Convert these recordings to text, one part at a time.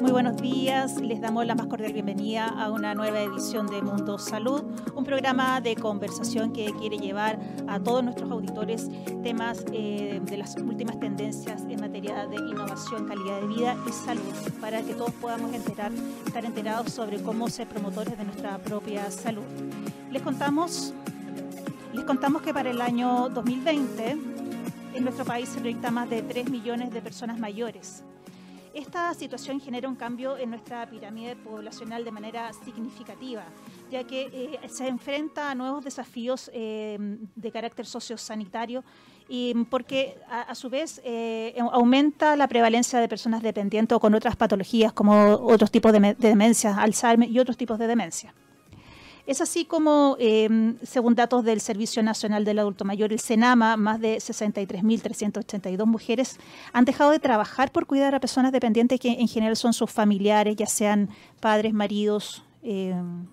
Muy buenos días, les damos la más cordial bienvenida a una nueva edición de Mundo Salud, un programa de conversación que quiere llevar a todos nuestros auditores temas eh, de las últimas tendencias en materia de innovación, calidad de vida y salud, para que todos podamos enterar, estar enterados sobre cómo ser promotores de nuestra propia salud. Les contamos, les contamos que para el año 2020 en nuestro país se proyecta más de 3 millones de personas mayores esta situación genera un cambio en nuestra pirámide poblacional de manera significativa, ya que eh, se enfrenta a nuevos desafíos eh, de carácter sociosanitario y porque a, su vez eh, aumenta la prevalencia de personas dependientes o con otras patologías como otros tipos de, de demencia, Alzheimer y otros tipos de demencia. Es así como, em, según datos del Servicio Nacional del Adulto Mayor, el SENAMA, más de 63.382 mujeres han dejado de trabajar por cuidar a personas dependientes que en general son sus familiares, ya sean padres, maridos, em,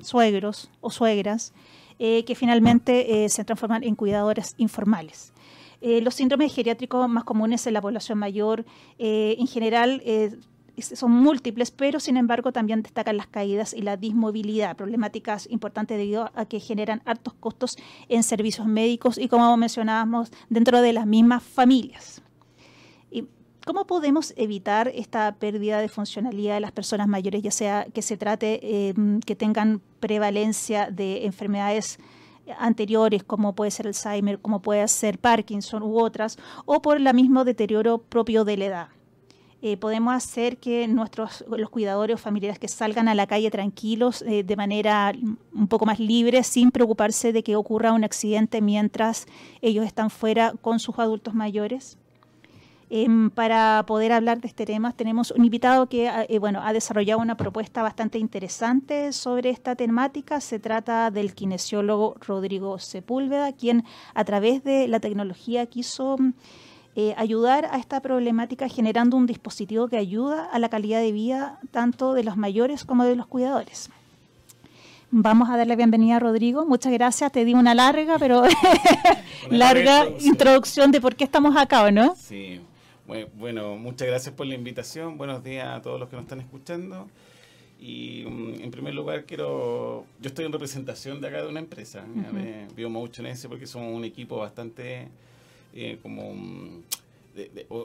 suegros o suegras, eh, que finalmente eh, se transforman en cuidadoras informales. Eh, los síndromes geriátricos más comunes en la población mayor en general son múltiples, pero sin embargo también destacan las caídas y la dismovilidad, problemáticas importantes debido a que generan altos costos en servicios médicos y como mencionábamos, dentro de las mismas familias. ¿Y ¿Cómo podemos evitar esta pérdida de funcionalidad de las personas mayores, ya sea que se trate eh, que tengan prevalencia de enfermedades anteriores, como puede ser Alzheimer, como puede ser Parkinson u otras, o por el mismo deterioro propio de la edad? Eh, podemos hacer que nuestros los cuidadores o familiares que salgan a la calle tranquilos eh, de manera un poco más libre sin preocuparse de que ocurra un accidente mientras ellos están fuera con sus adultos mayores. Em, para poder hablar de este tema tenemos un invitado que eh, bueno, ha desarrollado una propuesta bastante interesante sobre esta temática. Se trata del kinesiólogo Rodrigo Sepúlveda, quien a través de la tecnología quiso eh, ayudar a esta problemática generando un dispositivo que ayuda a la calidad de vida tanto de los mayores como de los cuidadores. Vamos a darle bienvenida a Rodrigo. Muchas gracias. Te di una larga, pero larga introducción. de por qué estamos acá, ¿no? Sí. Bueno, muchas gracias por la invitación. Buenos días a todos los que nos están escuchando. Y mm, en primer lugar quiero, yo estoy en representación de acá de una empresa, uh de Biomotion S, porque somos un equipo bastante eh, como mm,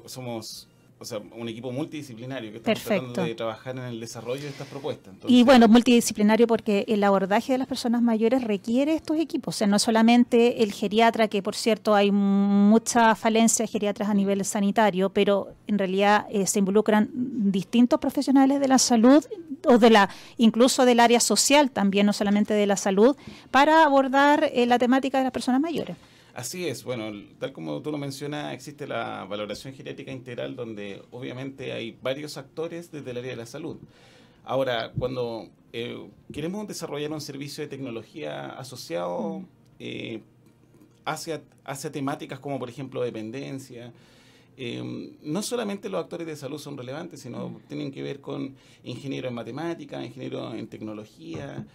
somos o sea, un equipo multidisciplinario que estamos tratando de trabajar en el desarrollo de estas propuestas. y bueno, multidisciplinario porque el abordaje de las personas mayores requiere estos equipos, o sea, no solamente el geriatra, que por cierto hay mucha falencia de geriatras a nivel sanitario, pero en realidad eh, se involucran distintos profesionales de la salud o de la incluso del área social también, no solamente de la salud, para abordar eh, la temática de las personas mayores. Así es, bueno, tal como tú lo mencionas, existe la valoración genética integral donde obviamente hay varios actores desde el área de la salud. Ahora, cuando eh, queremos desarrollar un servicio de tecnología asociado eh, hacia, hacia temáticas como por ejemplo dependencia, eh, no solamente los actores de salud son relevantes, sino tienen que ver con ingenieros en matemática, ingenieros en tecnología,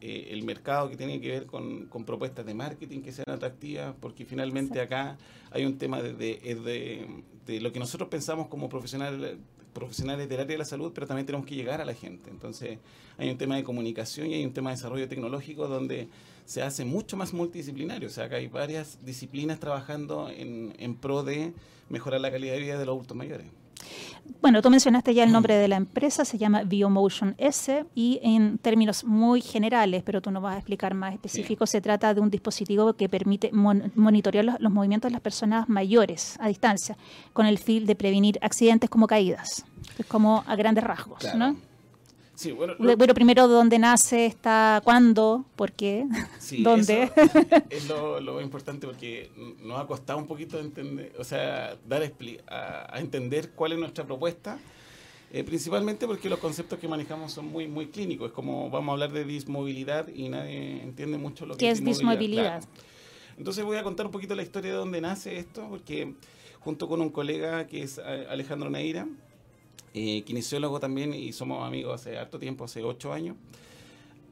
eh, el mercado que tiene que ver con, propuestas de marketing que sean atractivas, porque finalmente acá hay un tema de, de, lo que nosotros pensamos como profesionales, profesionales del área de la salud, pero también tenemos que llegar a la gente. Entonces hay un tema de comunicación y hay un tema de desarrollo tecnológico donde se hace mucho más multidisciplinario. O sea, acá hay varias disciplinas trabajando en, en pro de mejorar la calidad de vida de los adultos mayores. Bueno, tú mencionaste ya el nombre de la empresa, se llama Biomotion S y en términos muy generales, pero tú nos vas a explicar más específico, se trata de un dispositivo que permite monitorear los, movimientos de las personas mayores a distancia con el fin de prevenir accidentes como caídas. Es como a grandes rasgos, ¿no? Sí, bueno, lo, primero, ¿dónde nace? Está, ¿Cuándo? ¿Por qué? ¿Dónde? es lo, importante porque nos ha costado un poquito entender, o sea, dar a, entender cuál es nuestra propuesta. Eh, principalmente porque los conceptos que manejamos son muy muy clínicos. Es como vamos a hablar de dismovilidad y nadie entiende mucho lo que es dismovilidad. Entonces voy a contar un poquito la historia de dónde nace esto, porque junto con un colega que es Alejandro Neira, eh, kinesiólogo también y somos amigos hace harto tiempo, hace ocho años.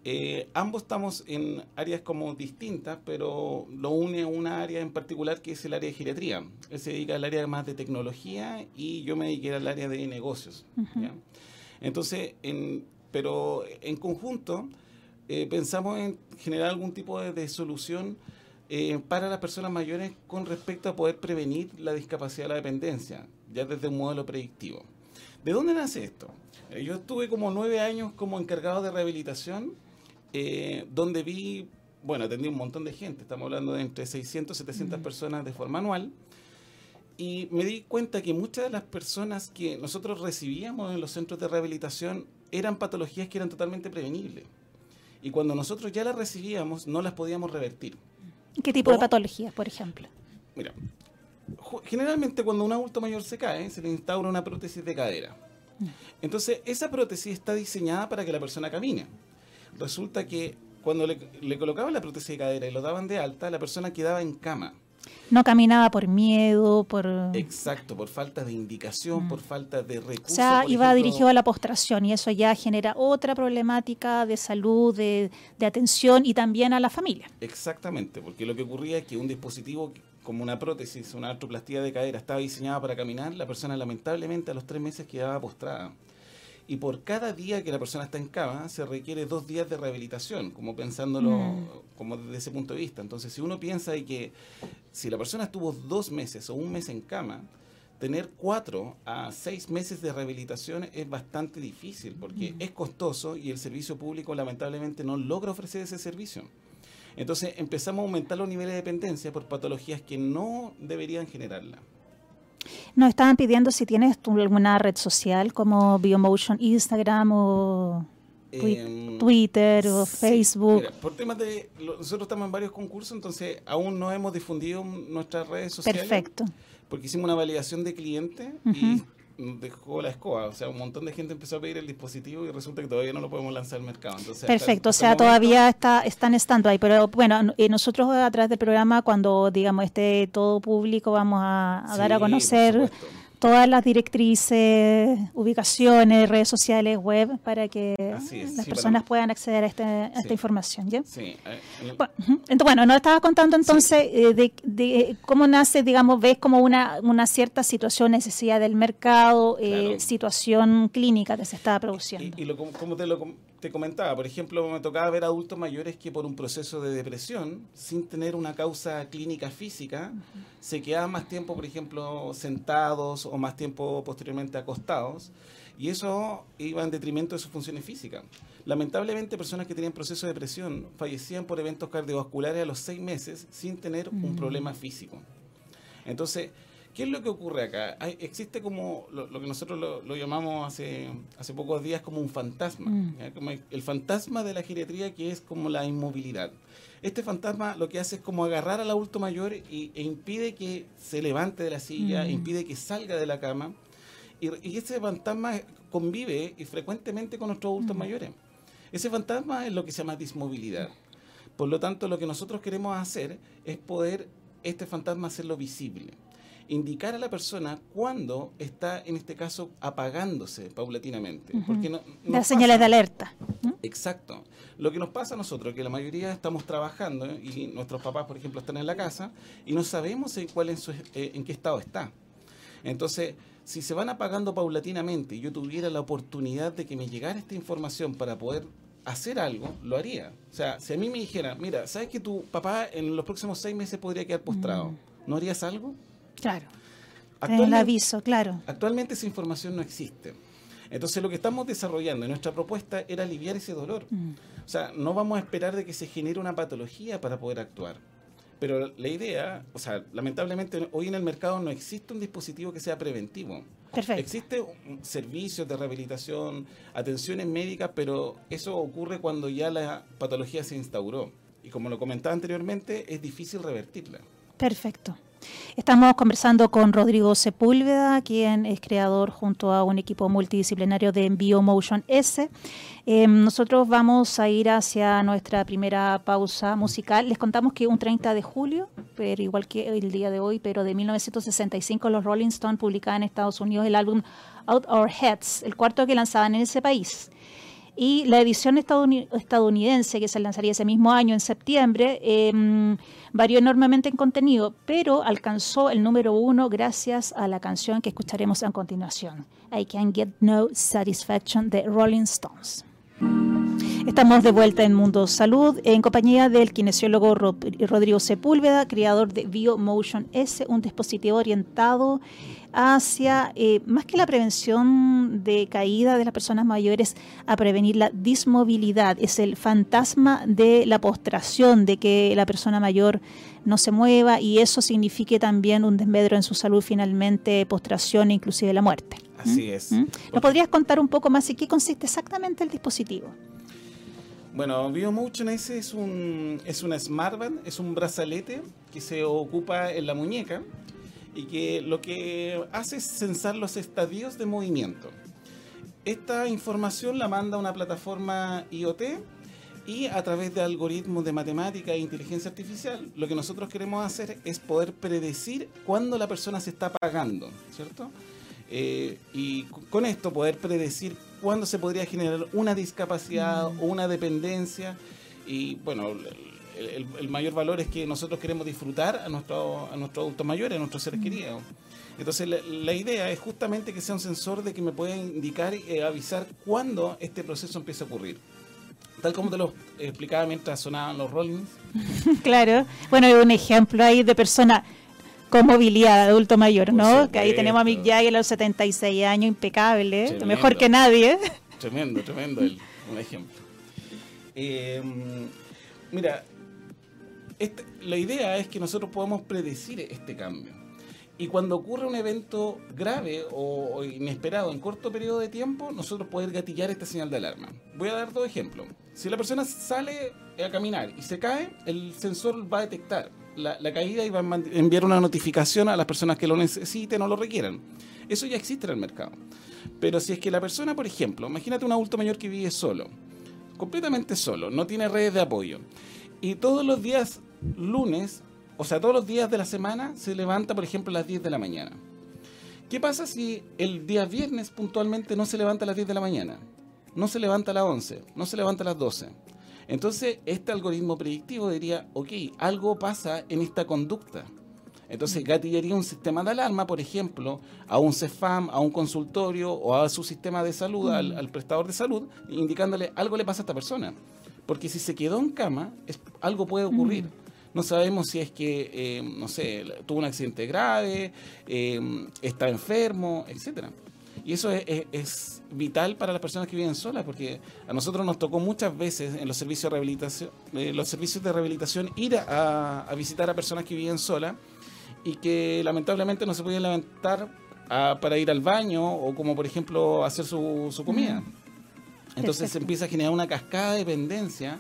eh, ambos estamos en áreas como distintas, pero lo une una área en particular que es el área de geriatría. Él se dedica al área más de tecnología y yo me dediqué al área de negocios. Entonces, en, pero en conjunto eh, pensamos en generar algún tipo de, solución eh, para las personas mayores con respecto a poder prevenir la discapacidad de la dependencia, ya desde un modelo predictivo. ¿De dónde nace esto? Yo estuve como nueve años como encargado de rehabilitación eh, donde vi, bueno, atendí un montón de gente, estamos hablando de entre 600 y 700 personas de forma anual, y me di cuenta que muchas de las personas que nosotros recibíamos en los centros de rehabilitación eran patologías que eran totalmente prevenibles. Y cuando nosotros ya las recibíamos, no las podíamos revertir. ¿Qué tipo de patologías, por ejemplo? Mira, generalmente cuando un adulto mayor se cae, se le instaura una prótesis de cadera. Entonces, esa prótesis está diseñada para que la persona camine resulta que cuando le, le colocaban la prótesis de cadera y lo daban de alta, la persona quedaba en cama. No caminaba por miedo, por... Exacto, por falta de indicación, por mm. falta de recursos. O sea, iba dirigido a la postración y eso ya genera otra problemática de salud, de, de, atención y también a la familia. Exactamente, porque lo que ocurría es que un dispositivo como una prótesis, una artroplastía de cadera, estaba diseñada para caminar, la persona lamentablemente a los tres meses quedaba postrada y por cada día que la persona está en cama se requiere dos días de rehabilitación, como pensándolo mm. como desde ese punto de vista. Entonces, si uno piensa y que si la persona estuvo dos meses o un mes en cama, tener cuatro a seis meses de rehabilitación es bastante difícil porque mm. es costoso y el servicio público lamentablemente no logra ofrecer ese servicio. Entonces empezamos a aumentar los niveles de dependencia por patologías que no deberían generarla. Nos estaban pidiendo si tienes alguna red social como Biomotion, Instagram o em, Twitter o Facebook. por temas de. Nosotros estamos en varios concursos, entonces aún no hemos difundido nuestras redes sociales. Perfecto. Porque hicimos una validación de cliente y dejó la escoba. O sea, un montón de gente empezó a pedir el dispositivo y resulta que todavía no lo podemos lanzar al mercado. Perfecto, o sea, todavía está, está en stand-by. Pero bueno, eh, nosotros a través del programa, cuando digamos esté todo público, vamos a, dar a conocer todas las directrices, ubicaciones, redes sociales, web, para que las personas puedan acceder a, este, esta información. ¿ya? Sí. Eh, bueno, nos estaba contando entonces eh, de, de, cómo nace, digamos, ves como una, una cierta situación, necesidad del mercado, eh, situación clínica que se estaba produciendo. Y, como te lo te comentaba, por ejemplo, me tocaba ver adultos mayores que por un proceso de depresión, sin tener una causa clínica física, se quedaban más tiempo, por ejemplo, sentados o más tiempo posteriormente acostados, y eso iba en detrimento de sus funciones físicas. Lamentablemente, personas que tenían proceso de depresión fallecían por eventos cardiovasculares a los seis meses sin tener un problema físico. Entonces, ¿Qué es lo que ocurre acá? existe como lo, que nosotros lo, llamamos hace, hace pocos días como un fantasma, mm. el fantasma de la geriatría que es como la inmovilidad. Este fantasma lo que hace es como agarrar al adulto mayor y, e impide que se levante de la silla, mm. impide que salga de la cama. Y, y, ese fantasma convive y frecuentemente con nuestros adultos mm. mayores. Ese fantasma es lo que se llama dismovilidad. Por lo tanto, lo que nosotros queremos hacer es poder este fantasma hacerlo visible indicar a la persona cuando está, en este caso, apagándose paulatinamente. porque no, Las señales de alerta. Exacto. Lo que nos pasa a nosotros, que la mayoría estamos trabajando y nuestros papás, por ejemplo, están en la casa y no sabemos en, cuál en, eh, en qué estado está. Entonces, si se van apagando paulatinamente y yo tuviera la oportunidad de que me llegara esta información para poder hacer algo, lo haría. O sea, si a mí me dijera, mira, ¿sabes que tu papá en los próximos seis meses podría quedar postrado? ¿No harías algo? Claro. El aviso, claro. Actualmente esa información no existe. Entonces lo que estamos desarrollando nuestra propuesta era aliviar ese dolor. Mm. O sea, no vamos a esperar de que se genere una patología para poder actuar. Pero la idea, o sea, lamentablemente hoy en el mercado no existe un dispositivo que sea preventivo. Perfecto. Existe servicios de rehabilitación, atenciones médicas, pero eso ocurre cuando ya la patología se instauró. Y como lo comentaba anteriormente, es difícil revertirla. Perfecto. Estamos conversando con Rodrigo Sepúlveda, quien es creador junto a un equipo multidisciplinario de Biomotion S. Eh, nosotros vamos a ir hacia nuestra primera pausa musical. Les contamos que un 30 de julio, pero igual que el día de hoy, pero de 1965, los Rolling Stones publicaban en Estados Unidos el álbum Out Our Heads, el cuarto que lanzaban en ese país. Y la edición estadounidense, que se lanzaría ese mismo año, en septiembre, em, varió enormemente en contenido, pero alcanzó el número uno gracias a la canción que escucharemos a continuación, I Can't Get No Satisfaction de Rolling Stones. Estamos de vuelta en Mundo Salud en compañía del kinesiólogo Rodrigo Sepúlveda, creador de BioMotion S, un dispositivo orientado hacia, eh, más que la prevención de caída de las personas mayores, a prevenir la dismovilidad. Es el fantasma de la postración, de que la persona mayor no se mueva y eso signifique también un desmedro en su salud, finalmente postración e inclusive la muerte. Así ¿Mm? es. ¿Mm? ¿Nos podrías contar un poco más en qué consiste exactamente el dispositivo? Bueno, BioMotion S es un, es una smartband, es un brazalete que se ocupa en la muñeca y que lo que hace es censar los estadios de movimiento. Esta información la manda una plataforma IoT y a través de algoritmos de matemática e inteligencia artificial, lo que nosotros queremos hacer es poder predecir cuándo la persona se está apagando, ¿cierto? Eh, y con esto poder predecir cuándo se podría generar una discapacidad o una dependencia. Y bueno, el, mayor valor es que nosotros queremos disfrutar a, nuestro, a nuestros adultos mayores, a nuestros seres mm. queridos. Entonces la, idea es justamente que sea un sensor de que me pueda indicar y eh, avisar cuándo este proceso empieza a ocurrir. Tal como te lo explicaba mientras sonaban los rollings. claro. Bueno, un ejemplo ahí de persona con movilidad de adulto mayor, ¿no? que ahí tenemos a Mick Jagger a los 76 años, impecable, mejor que nadie. Tremendo, tremendo el, un ejemplo. Em, mira, este, la idea es que nosotros podamos predecir este cambio. Y cuando ocurre un evento grave o, inesperado en corto periodo de tiempo, nosotros poder gatillar esta señal de alarma. Voy a dar dos ejemplos. Si la persona sale a caminar y se cae, el sensor va a detectar la, caída y va a enviar una notificación a las personas que lo necesiten o lo requieran. Eso ya existe en el mercado. Pero si es que la persona, por ejemplo, imagínate un adulto mayor que vive solo, completamente solo, no tiene redes de apoyo, y todos los días lunes, o sea, todos los días de la semana, se levanta, por ejemplo, a las 10 de la mañana. ¿Qué pasa si el día viernes puntualmente no se levanta a las 10 de la mañana? No se levanta a las 11, no se levanta a las 12 entonces, este algoritmo predictivo diría, ok, algo pasa en esta conducta. Entonces, gatillaría un sistema de alarma, por ejemplo, a un CEFAM, a un consultorio o a su sistema de salud, al, prestador de salud, indicándole algo le pasa a esta persona. Porque si se quedó en cama, algo puede ocurrir. No sabemos si es que, eh, no sé, tuvo un accidente grave, eh, está enfermo, etcétera. Y eso es, vital para las personas que viven solas, porque a nosotros nos tocó muchas veces en los servicios de rehabilitación, eh, los servicios de rehabilitación ir a, visitar a personas que viven solas y que lamentablemente no se podían levantar para ir al baño o como por ejemplo hacer su, comida. Mm. Entonces se empieza a generar una cascada de dependencia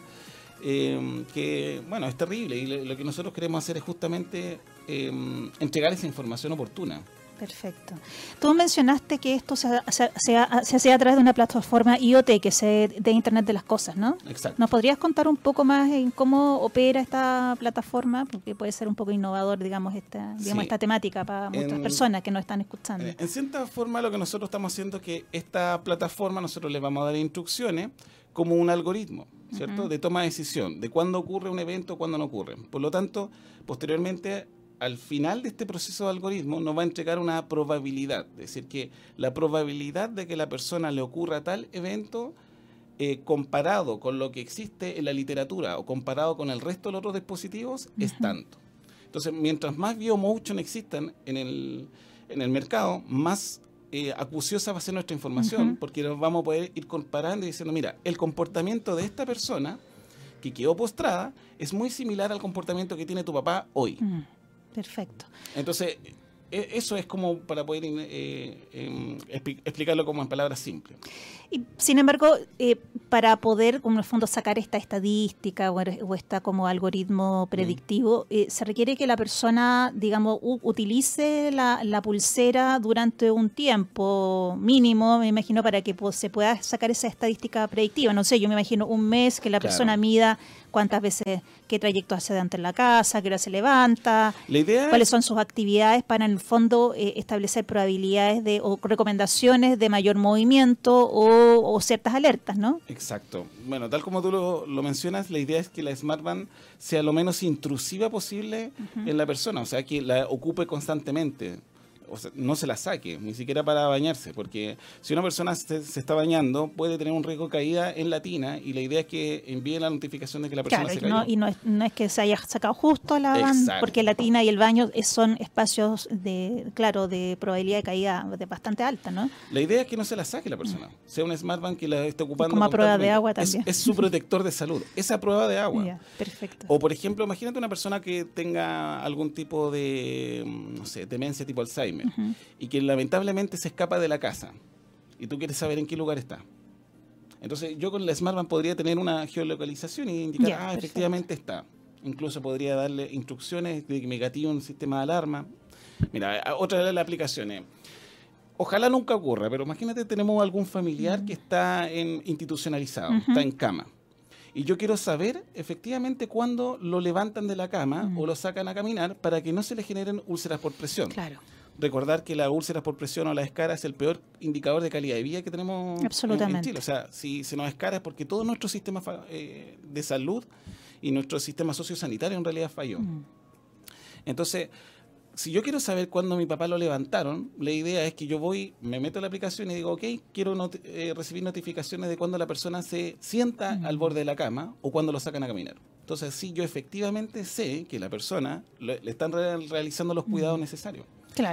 eh, que, bueno, es terrible y lo, que nosotros queremos hacer es justamente eh, entregar esa información oportuna. Perfecto. Tú mencionaste que esto se, se, hacía a través de una plataforma IoT, que es de Internet de las Cosas, ¿no? Exacto. ¿Nos podrías contar un poco más en cómo opera esta plataforma? Porque puede ser un poco innovador, digamos, esta, digamos, esta temática para muchas personas que nos están escuchando. En, cierta forma, lo que nosotros estamos haciendo es que esta plataforma nosotros le vamos a dar instrucciones como un algoritmo, ¿cierto? De toma de decisión, de cuándo ocurre un evento, cuándo no ocurre. Por lo tanto, posteriormente al final de este proceso de algoritmo nos va a entregar una probabilidad, es decir, que la probabilidad de que la persona le ocurra tal evento eh, comparado con lo que existe en la literatura o comparado con el resto de los otros dispositivos es tanto. Entonces, mientras más biomotion existan en el, en el mercado, más eh, acuciosa va a ser nuestra información, porque nos vamos a poder ir comparando y diciendo, mira, el comportamiento de esta persona que quedó postrada es muy similar al comportamiento que tiene tu papá hoy. Perfecto. Entonces, e, eso es como para poder eh, em, explicarlo como en palabras simples. Y, sin embargo, eh, para poder, como en el fondo, sacar esta estadística o, o esta como algoritmo predictivo, mm. eh, se requiere que la persona, digamos, utilice la, pulsera durante un tiempo mínimo, me imagino, para que se pueda sacar esa estadística predictiva. No sé, yo me imagino un mes que la persona mida cuántas veces, qué trayecto hace de en la casa, qué hora se levanta, la idea cuáles son sus actividades para en el fondo eh, establecer probabilidades de, o recomendaciones de mayor movimiento o, ciertas alertas, ¿no? Exacto. Bueno, tal como tú lo, mencionas, la idea es que la Smart Band sea lo menos intrusiva posible en la persona, o sea, que la ocupe constantemente no se la saque, ni siquiera para bañarse, porque si una persona se, está bañando puede tener un riesgo de caída en la tina y la idea es que envíe la notificación de que la persona se cayó. y no es, no es, que se haya sacado justo la porque la tina y el baño son espacios de, claro, de probabilidad de caída de bastante alta, ¿no? La idea es que no se la saque la persona, sea un smart bank que la esté ocupando. Como a prueba de agua también. Es, su protector de salud, esa prueba de agua. perfecto. O por ejemplo, imagínate una persona que tenga algún tipo de, no sé, demencia tipo Alzheimer y que lamentablemente se escapa de la casa y tú quieres saber en qué lugar está. Entonces yo con la Smartband podría tener una geolocalización y indicar, ah, efectivamente está. Incluso podría darle instrucciones de que me gatillo un sistema de alarma. Mira, otra de las aplicaciones. Ojalá nunca ocurra, pero imagínate tenemos algún familiar que está en, institucionalizado, está en cama. Y yo quiero saber efectivamente cuándo lo levantan de la cama o lo sacan a caminar para que no se le generen úlceras por presión. Claro recordar que la úlceras por presión o la escara es el peor indicador de calidad de vida que tenemos Absolutamente. En, Chile. O sea, si se nos escara es porque todo nuestro sistema eh, de salud y nuestro sistema sociosanitario en realidad falló. Mm. Entonces, si yo quiero saber cuándo mi papá lo levantaron, la idea es que yo voy, me meto en la aplicación y digo, ok, quiero eh, recibir notificaciones de cuando la persona se sienta mm. al borde de la cama o cuando lo sacan a caminar. Entonces, sí, yo efectivamente sé que la persona le, están realizando los cuidados mm. necesarios.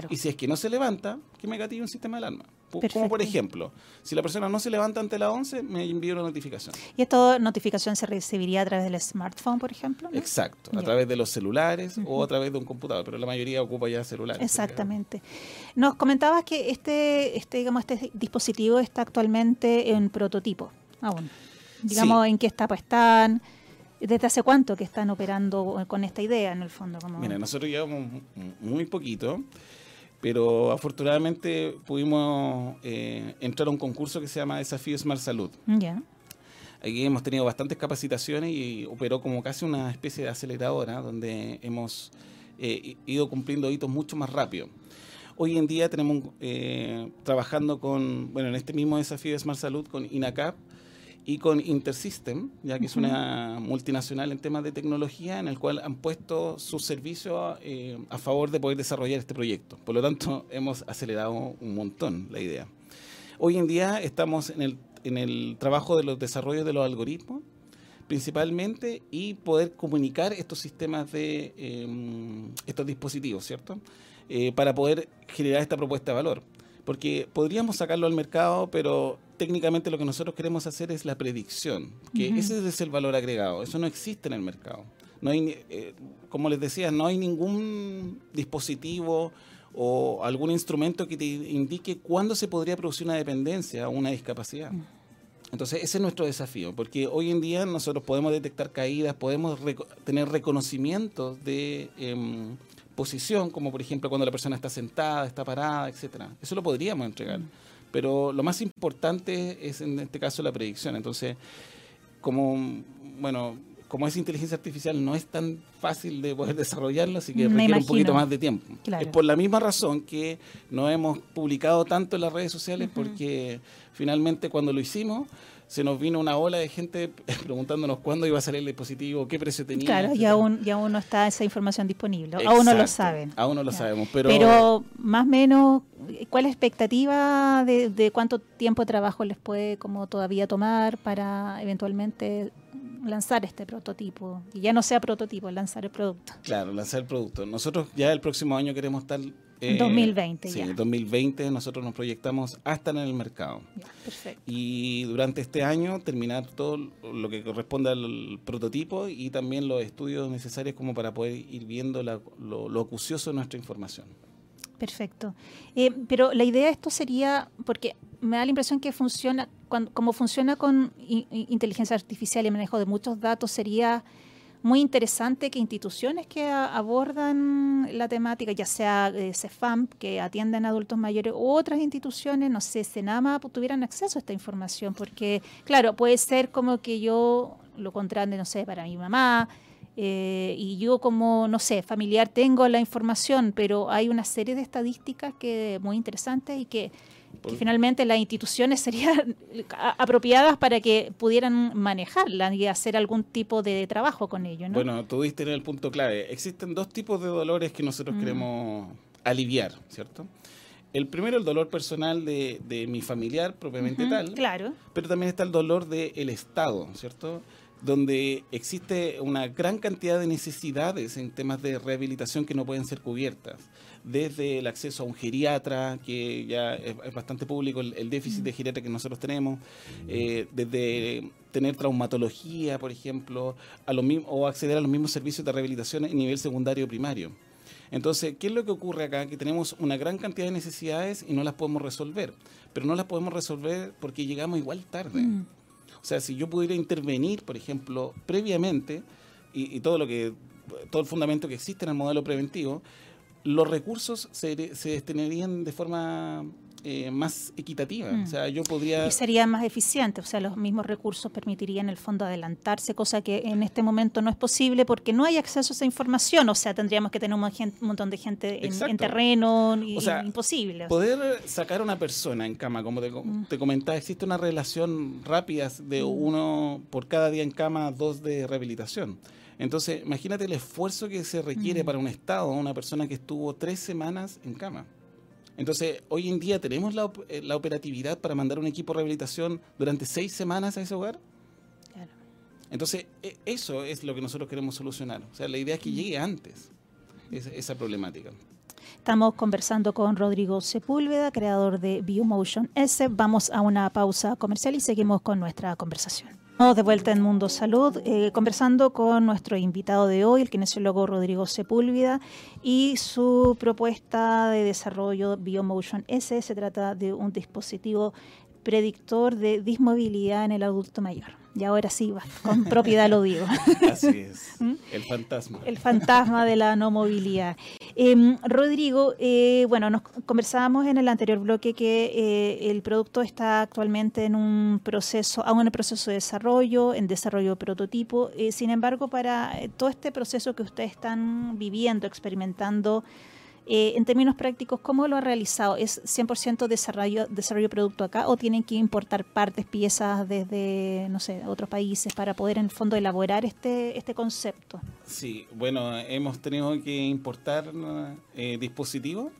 Y si es que no se levanta, que me gatille un sistema de alarma. Como por ejemplo, si la persona no se levanta ante la 11, me envía una notificación. ¿Y esta notificación se recibiría a través del smartphone, por ejemplo? Exacto, a través de los celulares o a través de un computador, pero la mayoría ocupa ya celulares. Exactamente. Nos comentabas que este, este, digamos, este dispositivo está actualmente en prototipo aún. Digamos, ¿en qué etapa están? ¿Desde hace cuánto que están operando con esta idea en el fondo? Como... Mira, nosotros llevamos muy poquito, pero afortunadamente pudimos eh, entrar a un concurso que se llama Desafío Smart Salud. Ya. Aquí hemos tenido bastantes capacitaciones y operó como casi una especie de aceleradora donde hemos eh, ido cumpliendo hitos mucho más rápido. Hoy en día tenemos eh, trabajando con, bueno, en este mismo desafío de Smart Salud con INACAP, y con Intersystem, ya que es una multinacional en temas de tecnología, en el cual han puesto sus servicios eh, a favor de poder desarrollar este proyecto. Por lo tanto, hemos acelerado un montón la idea. Hoy en día estamos en el, en el trabajo de los desarrollos de los algoritmos, principalmente, y poder comunicar estos sistemas de em, estos dispositivos, ¿cierto? Eh, para poder generar esta propuesta de valor. Porque podríamos sacarlo al mercado, pero técnicamente lo que nosotros queremos hacer es la predicción, que ese es el valor agregado, eso no existe en el mercado. No hay, eh, como les decía, no hay ningún dispositivo o algún instrumento que te indique cuándo se podría producir una dependencia o una discapacidad. Mm. Entonces, ese es nuestro desafío, porque hoy en día nosotros podemos detectar caídas, podemos tener reconocimientos de em, posición, como por ejemplo cuando la persona está sentada, está parada, etcétera. Eso lo podríamos entregar. Mm pero lo más importante es en este caso la predicción. Entonces, como, bueno, como es inteligencia artificial, no es tan fácil de poder desarrollarlo, así que requiere un poquito más de tiempo. Es por la misma razón que no hemos publicado tanto en las redes sociales, porque finalmente cuando lo hicimos, se nos vino una ola de gente preguntándonos cuándo iba a salir el dispositivo, qué precio tenía. Claro, y aún, y aún no está esa información disponible, aún no lo saben. Aún no lo sabemos, pero... Pero más o menos, ¿cuál es la expectativa de, de, cuánto tiempo de trabajo les puede como todavía tomar para eventualmente lanzar este prototipo? Y ya no sea prototipo, lanzar el producto. Claro, lanzar el producto. Nosotros ya el próximo año queremos estar en 2020 eh, sí, en 2020 nosotros nos proyectamos hasta en el mercado. perfecto. Y durante este año terminar todo lo que corresponde al prototipo y también los estudios necesarios como para poder ir viendo lo, acucioso de nuestra información. Perfecto. Eh, pero la idea de esto sería, porque me da la impresión que funciona, cuando, como funciona con inteligencia artificial y manejo de muchos datos, sería muy interesante que instituciones que abordan la temática, ya sea eh, CEFAM, que atienden a adultos mayores, u otras instituciones, no sé, Senama, tuvieran acceso a esta información, porque, claro, puede ser como que yo lo contrate, no sé, para mi mamá, eh, y yo como, no sé, familiar tengo la información, pero hay una serie de estadísticas que muy interesantes y que que finalmente las instituciones serían apropiadas para que pudieran manejarla y hacer algún tipo de trabajo con ello. ¿no? Bueno, tú diste en el punto clave. Existen dos tipos de dolores que nosotros mm. queremos aliviar, ¿cierto? El primero, el dolor personal de, mi familiar propiamente tal. Claro. Pero también está el dolor del Estado, ¿cierto? donde existe una gran cantidad de necesidades en temas de rehabilitación que no pueden ser cubiertas desde el acceso a un geriatra, que ya es, bastante público el, déficit de geriatra que nosotros tenemos, eh, desde tener traumatología, por ejemplo, a lo mismo, o acceder a los mismos servicios de rehabilitación en nivel secundario o primario. Entonces, ¿qué es lo que ocurre acá? Que tenemos una gran cantidad de necesidades y no las podemos resolver, pero no las podemos resolver porque llegamos igual tarde. Mm. O sea, si yo pudiera intervenir, por ejemplo, previamente, y, y todo lo que todo el fundamento que existe en el modelo preventivo, los recursos se, se destinarían de forma eh, más equitativa. O sea, yo podría... Y sería más eficiente, o sea, los mismos recursos permitirían en el fondo adelantarse, cosa que en este momento no es posible porque no hay acceso a esa información, o sea, tendríamos que tener un, montón de gente en, terreno, y, o sea, imposible. Poder sacar a una persona en cama, como te, mm. te comentaba, existe una relación rápida de mm. uno por cada día en cama, dos de rehabilitación. Entonces, imagínate el esfuerzo que se requiere mm. para un Estado, una persona que estuvo tres semanas en cama. Entonces, hoy en día tenemos eh, la, operatividad para mandar un equipo de rehabilitación durante seis semanas a ese hogar. Claro. Entonces, e, eso es lo que nosotros queremos solucionar. O sea, la idea es que llegue antes esa, problemática. Estamos conversando con Rodrigo Sepúlveda, creador de Biomotion S. Vamos a una pausa comercial y seguimos con nuestra conversación de vuelta en Mundo Salud, eh, conversando con nuestro invitado de hoy, el kinesiólogo Rodrigo Sepúlveda, y su propuesta de desarrollo Biomotion S. Se trata de un dispositivo predictor de dismovilidad en el adulto mayor. Y ahora sí, con propiedad lo digo. Así es, ¿Mm? el fantasma. El fantasma de la no movilidad. Em, Rodrigo, eh, bueno, nos conversábamos en el anterior bloque que eh, el producto está actualmente en un proceso, aún en el proceso de desarrollo, en desarrollo de prototipo. Eh, sin embargo, para todo este proceso que ustedes están viviendo, experimentando, eh, en términos prácticos, ¿cómo lo ha realizado? ¿Es 100% desarrollo, desarrollo producto acá o tienen que importar partes, piezas desde, no sé, otros países para poder en el fondo elaborar este, este concepto? Sí, bueno, hemos tenido que importar eh, dispositivos.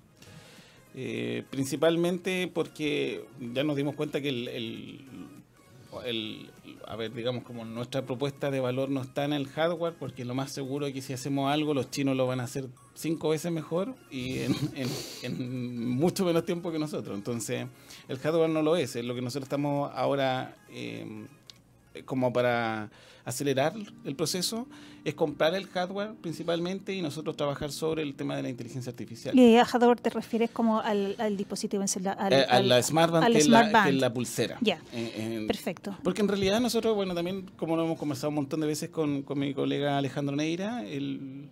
Eh, principalmente porque ya nos dimos cuenta que el, el, a ver, digamos, como nuestra propuesta de valor no está en el hardware, porque lo más seguro es que si hacemos algo, los chinos lo van a hacer cinco veces mejor y en, mucho menos tiempo que nosotros. Entonces, el hardware no lo es, es lo que nosotros estamos ahora eh, como para acelerar el proceso es comprar el hardware principalmente y nosotros trabajar sobre el tema de la inteligencia artificial. ¿Y a hardware te refieres como al, dispositivo en al, eh, a la Smart Band, que, es la, pulsera. Ya, perfecto. Porque en realidad nosotros, bueno, también como lo hemos conversado un montón de veces con, con mi colega Alejandro Neira, el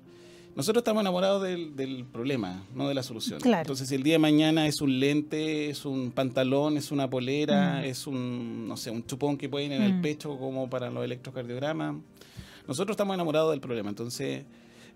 nosotros estamos enamorados del, problema, no de la solución. Entonces, si el día de mañana es un lente, es un pantalón, es una polera, mm. es un, no sé, un chupón que pueden en el pecho como para los electrocardiogramas, nosotros estamos enamorados del problema. Entonces,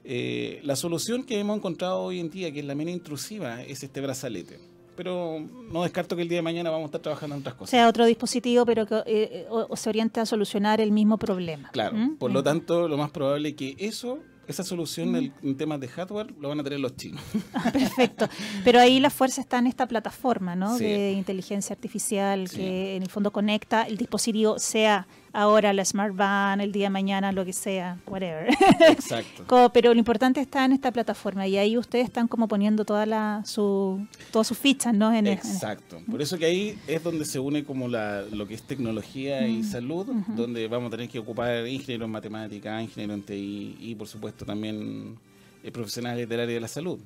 eh, la solución que hemos encontrado hoy en día, que es la menos intrusiva, es este brazalete pero no descarto que el día de mañana vamos a estar trabajando en otras cosas. O sea, otro dispositivo, pero que eh, se orienta a solucionar el mismo problema. Claro, ¿Mm? por lo tanto, lo más probable es que eso esa solución en, temas de hardware lo van a tener los chinos. Ah, perfecto. Pero ahí la fuerza está en esta plataforma ¿no? de inteligencia artificial que en el fondo conecta el dispositivo, sea ahora la Smart Van, el día de mañana, lo que sea, whatever. Exacto. pero lo importante está en esta plataforma y ahí ustedes están como poniendo toda la, su, todas sus fichas, ¿no? Exacto. Por eso que ahí es donde se une como la, lo que es tecnología y salud, donde vamos a tener que ocupar ingenieros en matemáticas, ingenieros en TI y por supuesto también eh, profesionales del área de la salud.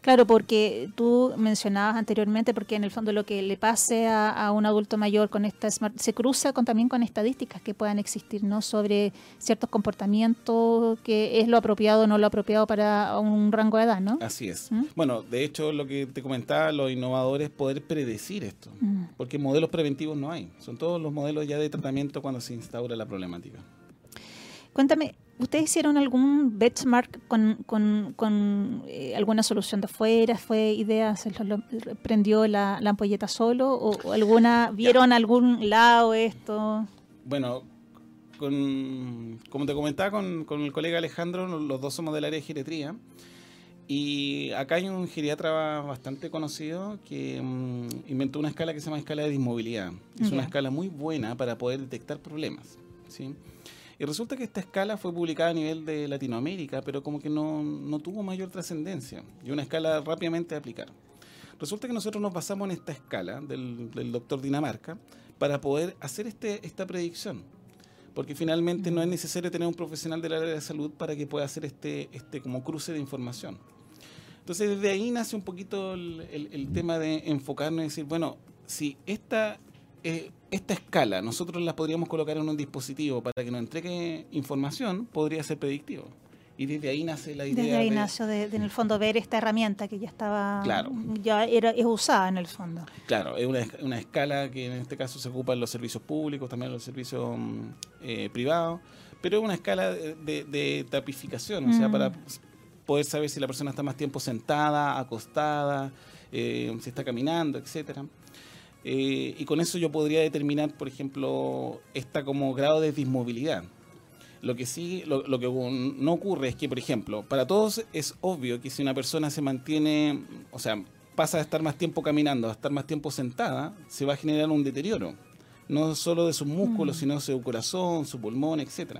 Claro, porque tú mencionabas anteriormente, porque en el fondo lo que le pase a, un adulto mayor con esta smart se cruza con, también con estadísticas que puedan existir, ¿no? Sobre ciertos comportamientos, que es lo apropiado o no lo apropiado para un rango de edad, ¿no? Así es. ¿Mm? Bueno, de hecho, lo que te comentaba, lo innovador es poder predecir esto, mm. porque modelos preventivos no hay. Son todos los modelos ya de tratamiento cuando se instaura la problemática. Cuéntame, ¿Ustedes hicieron algún benchmark con, con, eh, alguna solución de afuera? ¿Fue idea? ¿Se lo, prendió la, ampolleta solo? ¿O, alguna vieron algún lado esto? Bueno, con, como te comentaba con, con, el colega Alejandro, los dos somos del área de geriatría. Y acá hay un geriatra bastante conocido que mm, inventó una escala que se llama escala de dismovilidad. Es una escala muy buena para poder detectar problemas. ¿sí? Y resulta que esta escala fue publicada a nivel de Latinoamérica, pero como que no, tuvo mayor trascendencia y una escala rápidamente de aplicar. Resulta que nosotros nos basamos en esta escala del, doctor Dinamarca para poder hacer este, esta predicción. Porque finalmente no es necesario tener un profesional del área de salud para que pueda hacer este, este como cruce de información. Entonces desde ahí nace un poquito el, el tema de enfocarnos y decir, bueno, si esta eh, esta escala nosotros la podríamos colocar en un dispositivo para que nos entregue información, podría ser predictivo. Y desde ahí nace la idea. Desde ahí nació, de, en el fondo, ver esta herramienta que ya estaba. Claro. Ya era, es usada en el fondo. Claro, es una, una escala que en este caso se ocupa en los servicios públicos, también en los servicios mm, eh, privados, pero es una escala de, tapificación, o sea, para mm. poder saber si la persona está más tiempo sentada, acostada, eh, si está caminando, etcétera. Eh, y con eso yo podría determinar, por ejemplo, esta como grado de dismovilidad. Lo que sí, lo, que no ocurre es que, por ejemplo, para todos es obvio que si una persona se mantiene, o sea, pasa de estar más tiempo caminando a estar más tiempo sentada, se va a generar un deterioro. No solo de sus músculos, mm. sino de su corazón, su pulmón, etc.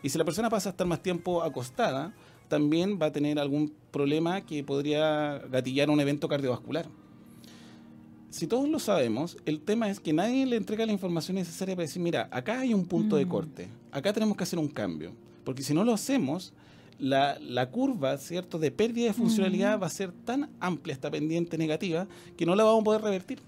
Y si la persona pasa a estar más tiempo acostada, también va a tener algún problema que podría gatillar un evento cardiovascular si todos lo sabemos, el tema es que nadie le entrega la información necesaria para decir, mira, acá hay un punto de mm. corte, acá tenemos que hacer un cambio, porque si no lo hacemos, la, curva, ¿cierto?, de pérdida de funcionalidad mm. va a ser tan amplia esta pendiente negativa que no la vamos a poder revertir.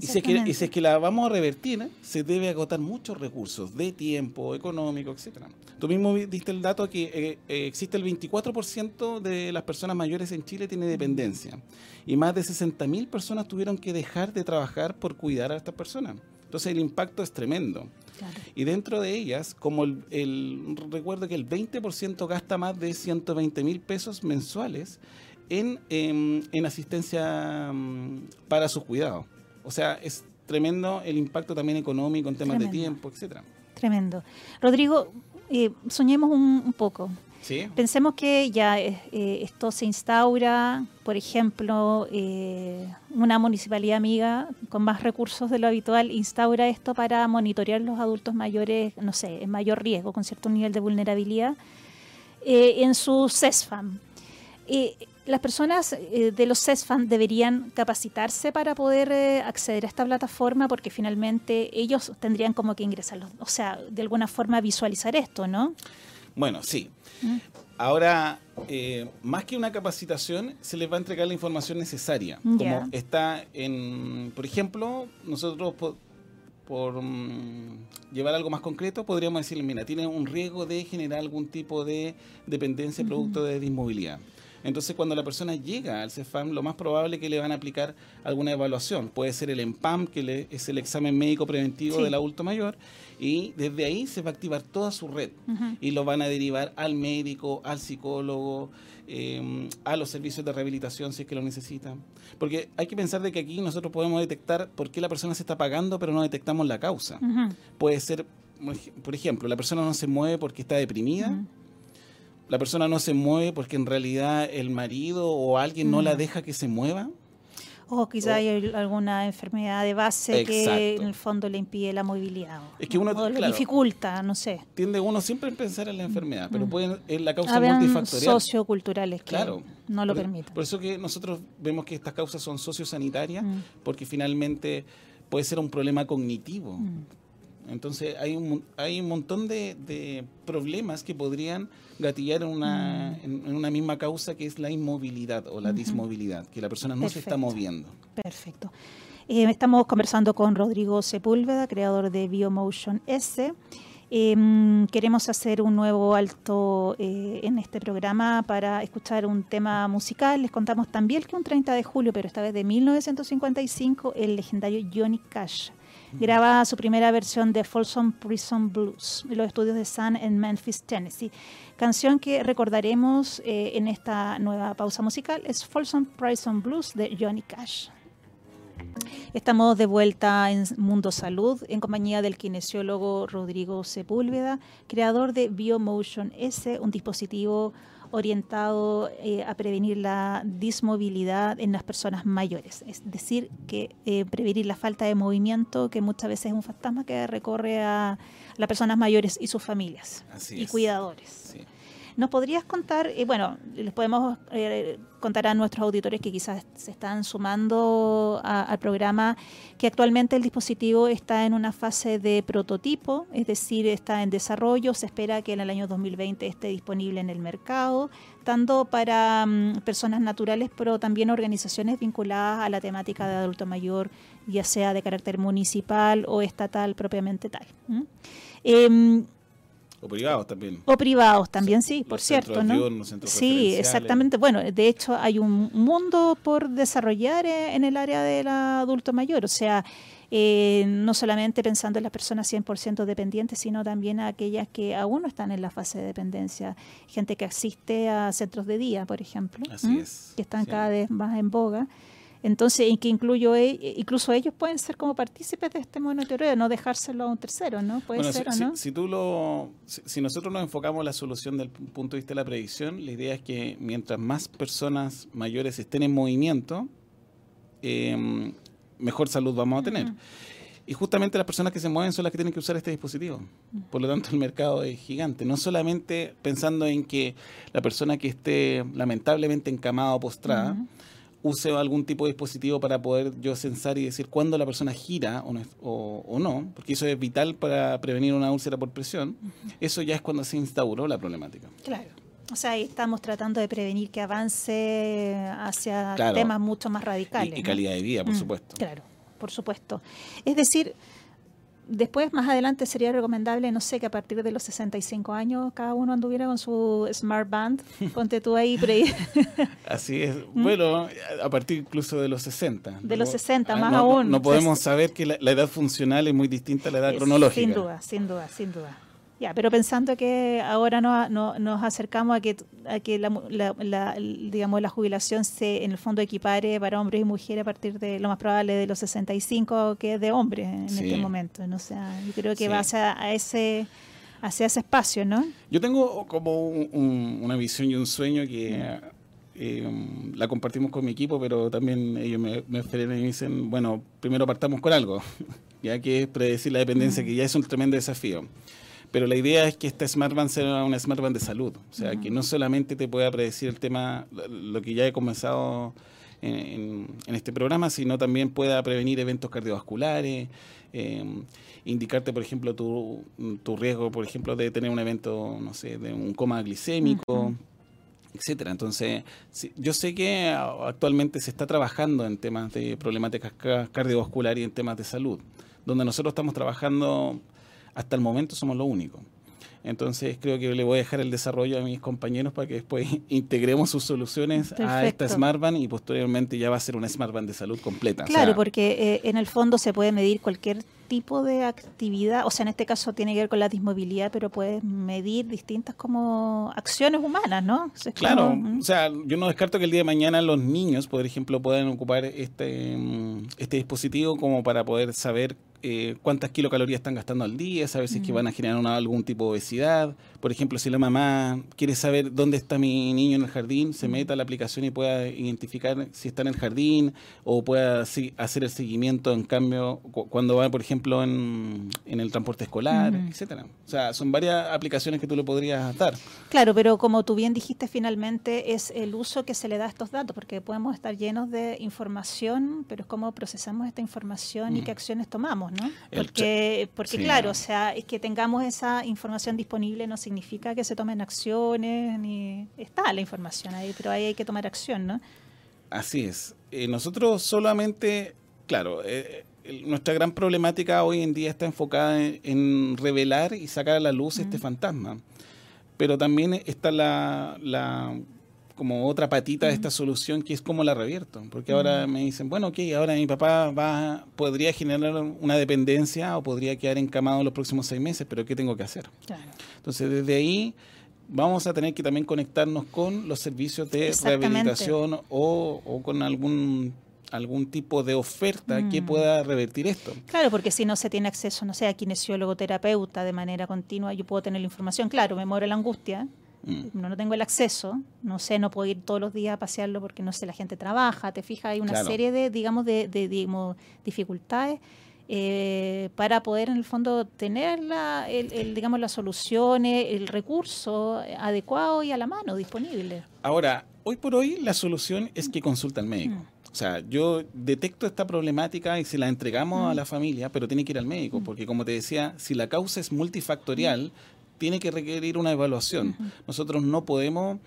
Y si, es que, es que la vamos a revertir, se debe agotar muchos recursos de tiempo, económico, etcétera. Tú mismo diste el dato que eh, eh, existe el 24% de las personas mayores en Chile tiene dependencia y más de 60.000 personas tuvieron que dejar de trabajar por cuidar a estas personas. Entonces el impacto es tremendo. Y dentro de ellas, como el, recuerdo que el 20% gasta más de 120 mil pesos mensuales en, em, en asistencia mm, para sus cuidados. O sea, es tremendo el impacto también económico en temas de tiempo, etcétera. Tremendo. Rodrigo, eh, soñemos un, poco. ¿Sí? Pensemos que ya eh, eh, esto se instaura, por ejemplo, una municipalidad amiga con más recursos de lo habitual instaura esto para monitorear los adultos mayores, no sé, en mayor riesgo, con cierto nivel de vulnerabilidad, en su CESFAM las personas eh, de los CESFAN deberían capacitarse para poder eh, acceder a esta plataforma porque finalmente ellos tendrían como que ingresar, o sea, de alguna forma visualizar esto, ¿no? Bueno, sí. ¿Mm? Ahora, eh, más que una capacitación, se les va a entregar la información necesaria. Como está en, por ejemplo, nosotros por, mm, llevar algo más concreto, podríamos decirle, mira, tiene un riesgo de generar algún tipo de dependencia producto de dismovilidad. Entonces, cuando la persona llega al CEFAM, lo más probable es que le van a aplicar alguna evaluación. Puede ser el EMPAM, que es el examen médico preventivo del adulto mayor, y desde ahí se va a activar toda su red y lo van a derivar al médico, al psicólogo, em, a los servicios de rehabilitación si es que lo necesitan. Porque hay que pensar de que aquí nosotros podemos detectar por qué la persona se está pagando, pero no detectamos la causa. Puede ser, por ejemplo, la persona no se mueve porque está deprimida la persona no se mueve porque en realidad el marido o alguien no la mm. deja que se mueva. O quizá hay alguna enfermedad de base que en el fondo le impide la movilidad. Es que uno o lo dificulta, no sé. Tiende uno siempre a pensar en la enfermedad, pero mm. puede, es la causa multifactorial. socioculturales que claro. no lo permiten. Por eso que nosotros vemos que estas causas son sociosanitarias, mm. porque finalmente puede ser un problema cognitivo Entonces hay un, hay un montón de, problemas que podrían gatillar en una, mm. en, una misma causa que es la inmovilidad o la dismovilidad, que la persona no se está moviendo. Perfecto. Eh, estamos conversando con Rodrigo Sepúlveda, creador de Biomotion S. Em, queremos hacer un nuevo alto eh, en este programa para escuchar un tema musical. Les contamos también que un 30 de julio, pero esta vez de 1955, el legendario Johnny Cash graba su primera versión de Folsom Prison Blues en los estudios de Sun en Memphis, Tennessee. Canción que recordaremos eh, en esta nueva pausa musical es Folsom Prison Blues de Johnny Cash. Estamos de vuelta en Mundo Salud en compañía del kinesiólogo Rodrigo Sepúlveda, creador de Biomotion S, un dispositivo orientado eh, a prevenir la dismovilidad en las personas mayores, es decir, que eh, prevenir la falta de movimiento que muchas veces es un fantasma que recorre a las personas mayores y sus familias y cuidadores. ¿Nos podrías contar, eh, bueno, les podemos eh, contar a nuestros auditores que quizás se están sumando al programa, que actualmente el dispositivo está en una fase de prototipo, es decir, está en desarrollo, se espera que en el año 2020 esté disponible en el mercado, tanto para mm, personas naturales, pero también organizaciones vinculadas a la temática de adulto mayor, ya sea de carácter municipal o estatal propiamente tal. O privados también. O privados también, sí, por cierto, ¿no? sí, exactamente. Bueno, de hecho hay un mundo por desarrollar eh, en el área del adulto mayor, o sea, eh, no solamente pensando en las personas 100% dependientes, sino también a aquellas que aún no están en la fase de dependencia. Gente que asiste a centros de día, por ejemplo, que están cada vez más en boga. Entonces, y que incluyo, e, incluso ellos pueden ser como partícipes de este monitoreo, no dejárselo a un tercero, ¿no? Puede ser, si, no? Si, tú lo, si, nosotros nos enfocamos en la solución del punto de vista de la predicción, la idea es que mientras más personas mayores estén en movimiento, em, mejor salud vamos a tener. Y justamente las personas que se mueven son las que tienen que usar este dispositivo. Por lo tanto, el mercado es gigante. No solamente pensando en que la persona que esté lamentablemente encamada o postrada, use algún tipo de dispositivo para poder yo censar y decir cuándo la persona gira o no, o, no, porque eso es vital para prevenir una úlcera por presión, eso ya es cuando se instauró la problemática. Claro. O sea, ahí estamos tratando de prevenir que avance hacia temas mucho más radicales. Y, calidad de vida, por mm, supuesto. Claro, por supuesto. Es decir, Después, más adelante, sería recomendable, no sé, que a partir de los 65 años cada uno anduviera con su Smart Band. Ponte tú ahí, por ahí. Así es. ¿Mm? Bueno, a partir incluso de los 60. De los 60, ah, más aún. No, podemos saber que la, edad funcional es muy distinta a la edad cronológica. Sin duda, sin duda, sin duda. Ya, pero pensando que ahora no, nos acercamos a que, a que la, digamos, la jubilación se, en el fondo, equipare para hombres y mujeres a partir de lo más probable de los 65, que es de hombres en este momento. ¿no? O sea, yo creo que va hacia, a ese, hacia ese espacio, ¿no? Yo tengo como una visión y un sueño que eh, la compartimos con mi equipo, pero también ellos me, me y me dicen, bueno, primero partamos con algo, ya que es predecir la dependencia, que ya es un tremendo desafío. Pero la idea es que esta Smart Band sea una Smart Band de salud, o sea, que no solamente te pueda predecir el tema, lo que ya he comenzado en, este programa, sino también pueda prevenir eventos cardiovasculares, em, indicarte, por ejemplo, tu, tu, riesgo, por ejemplo, de tener un evento, no sé, de un coma glicémico. etcétera. Entonces, yo sé que actualmente se está trabajando en temas de problemáticas cardiovasculares y en temas de salud, donde nosotros estamos trabajando hasta el momento somos lo único. Entonces creo que le voy a dejar el desarrollo a mis compañeros para que después integremos sus soluciones a esta Smart Band y posteriormente ya va a ser una Smart Band de salud completa. Claro, porque eh, en el fondo se puede medir cualquier tipo de actividad, o sea, en este caso tiene que ver con la dismovilidad, pero puedes medir distintas como acciones humanas, ¿no? claro, o sea, yo no descarto que el día de mañana los niños, por ejemplo, puedan ocupar este, mm, este dispositivo como para poder saber eh, cuántas kilocalorías están gastando al día, saber si es que van a generar algún tipo de obesidad. Por ejemplo, si la mamá quiere saber dónde está mi niño en el jardín, se meta a la aplicación y pueda identificar si está en el jardín o pueda hacer el seguimiento en cambio cuando va, por ejemplo, en, el transporte escolar, etcétera. O sea, son varias aplicaciones que tú le podrías dar. Claro, pero como tú bien dijiste, finalmente es el uso que se le da a estos datos, porque podemos estar llenos de información, pero es cómo procesamos esta información y qué acciones tomamos. ¿no? Porque, porque claro, o sea, es que tengamos esa información disponible no significa que se tomen acciones, ni está la información ahí, pero ahí hay que tomar acción, ¿no? Así es. Eh, nosotros solamente, claro, eh, nuestra gran problemática hoy en día está enfocada en, revelar y sacar a la luz este fantasma. Pero también está la, la como otra patita de esta solución que es como la revierto. Porque ahora me dicen, bueno, ok, ahora mi papá va, podría generar una dependencia o podría quedar encamado en los próximos seis meses, pero ¿qué tengo que hacer? Entonces, desde ahí vamos a tener que también conectarnos con los servicios de rehabilitación o, o con algún algún tipo de oferta que mm. pueda revertir esto. Claro, porque si no se tiene acceso, no sé, a kinesiólogo, terapeuta de manera continua, yo puedo tener la información, claro, me muere la angustia, mm. no, tengo el acceso, no sé, no puedo ir todos los días a pasearlo porque no sé, la gente trabaja, te fijas, hay una serie de, digamos, de, digamos, dificultades. Eh, para poder en el fondo tener la, el, digamos las soluciones, el recurso adecuado y a la mano disponible. Ahora, hoy por hoy la solución es que consulta al médico. Mm. O sea, yo detecto esta problemática y se la entregamos a la familia, pero tiene que ir al médico, porque como te decía, si la causa es multifactorial, tiene que requerir una evaluación. Nosotros no podemos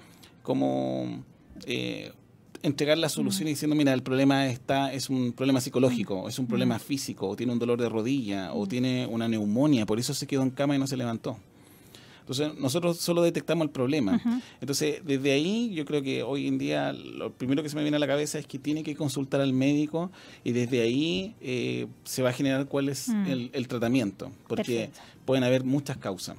como eh, entregar la solución diciendo, mira, el problema está es un problema psicológico, es un problema físico, o tiene un dolor de rodilla, o tiene una neumonía, por eso se quedó en cama y no se levantó. Entonces, nosotros solo detectamos el problema. Entonces, desde ahí, yo creo que hoy en día lo primero que se me viene a la cabeza es que tiene que consultar al médico y desde ahí eh, se va a generar cuál es mm. el, tratamiento, porque pueden haber muchas causas.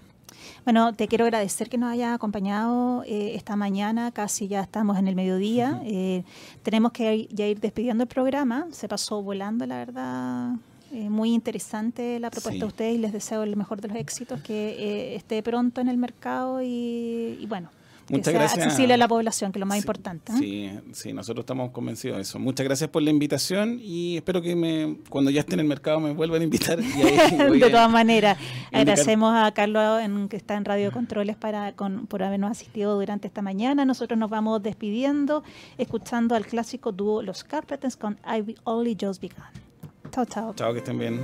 Bueno, te quiero agradecer que nos haya acompañado eh, esta mañana, casi ya estamos en el mediodía. Eh, tenemos que ya ir despidiendo el programa, se pasó volando, la verdad, eh, muy interesante la propuesta de ustedes y les deseo el mejor de los éxitos, que eh, esté pronto en el mercado y, bueno, Muchas que sea gracias. accesible a la población, que es lo más importante. Sí, sí, nosotros estamos convencidos de eso. Muchas gracias por la invitación y espero que me, cuando ya esté en el mercado me vuelvan a invitar. de todas maneras, agradecemos a Carlos en, que está en Radio Controles para, con, por habernos asistido durante esta mañana. Nosotros nos vamos despidiendo, escuchando al clásico dúo Los Carpenters con I've Only Just Begun. Chao, chao. Chao, que estén bien.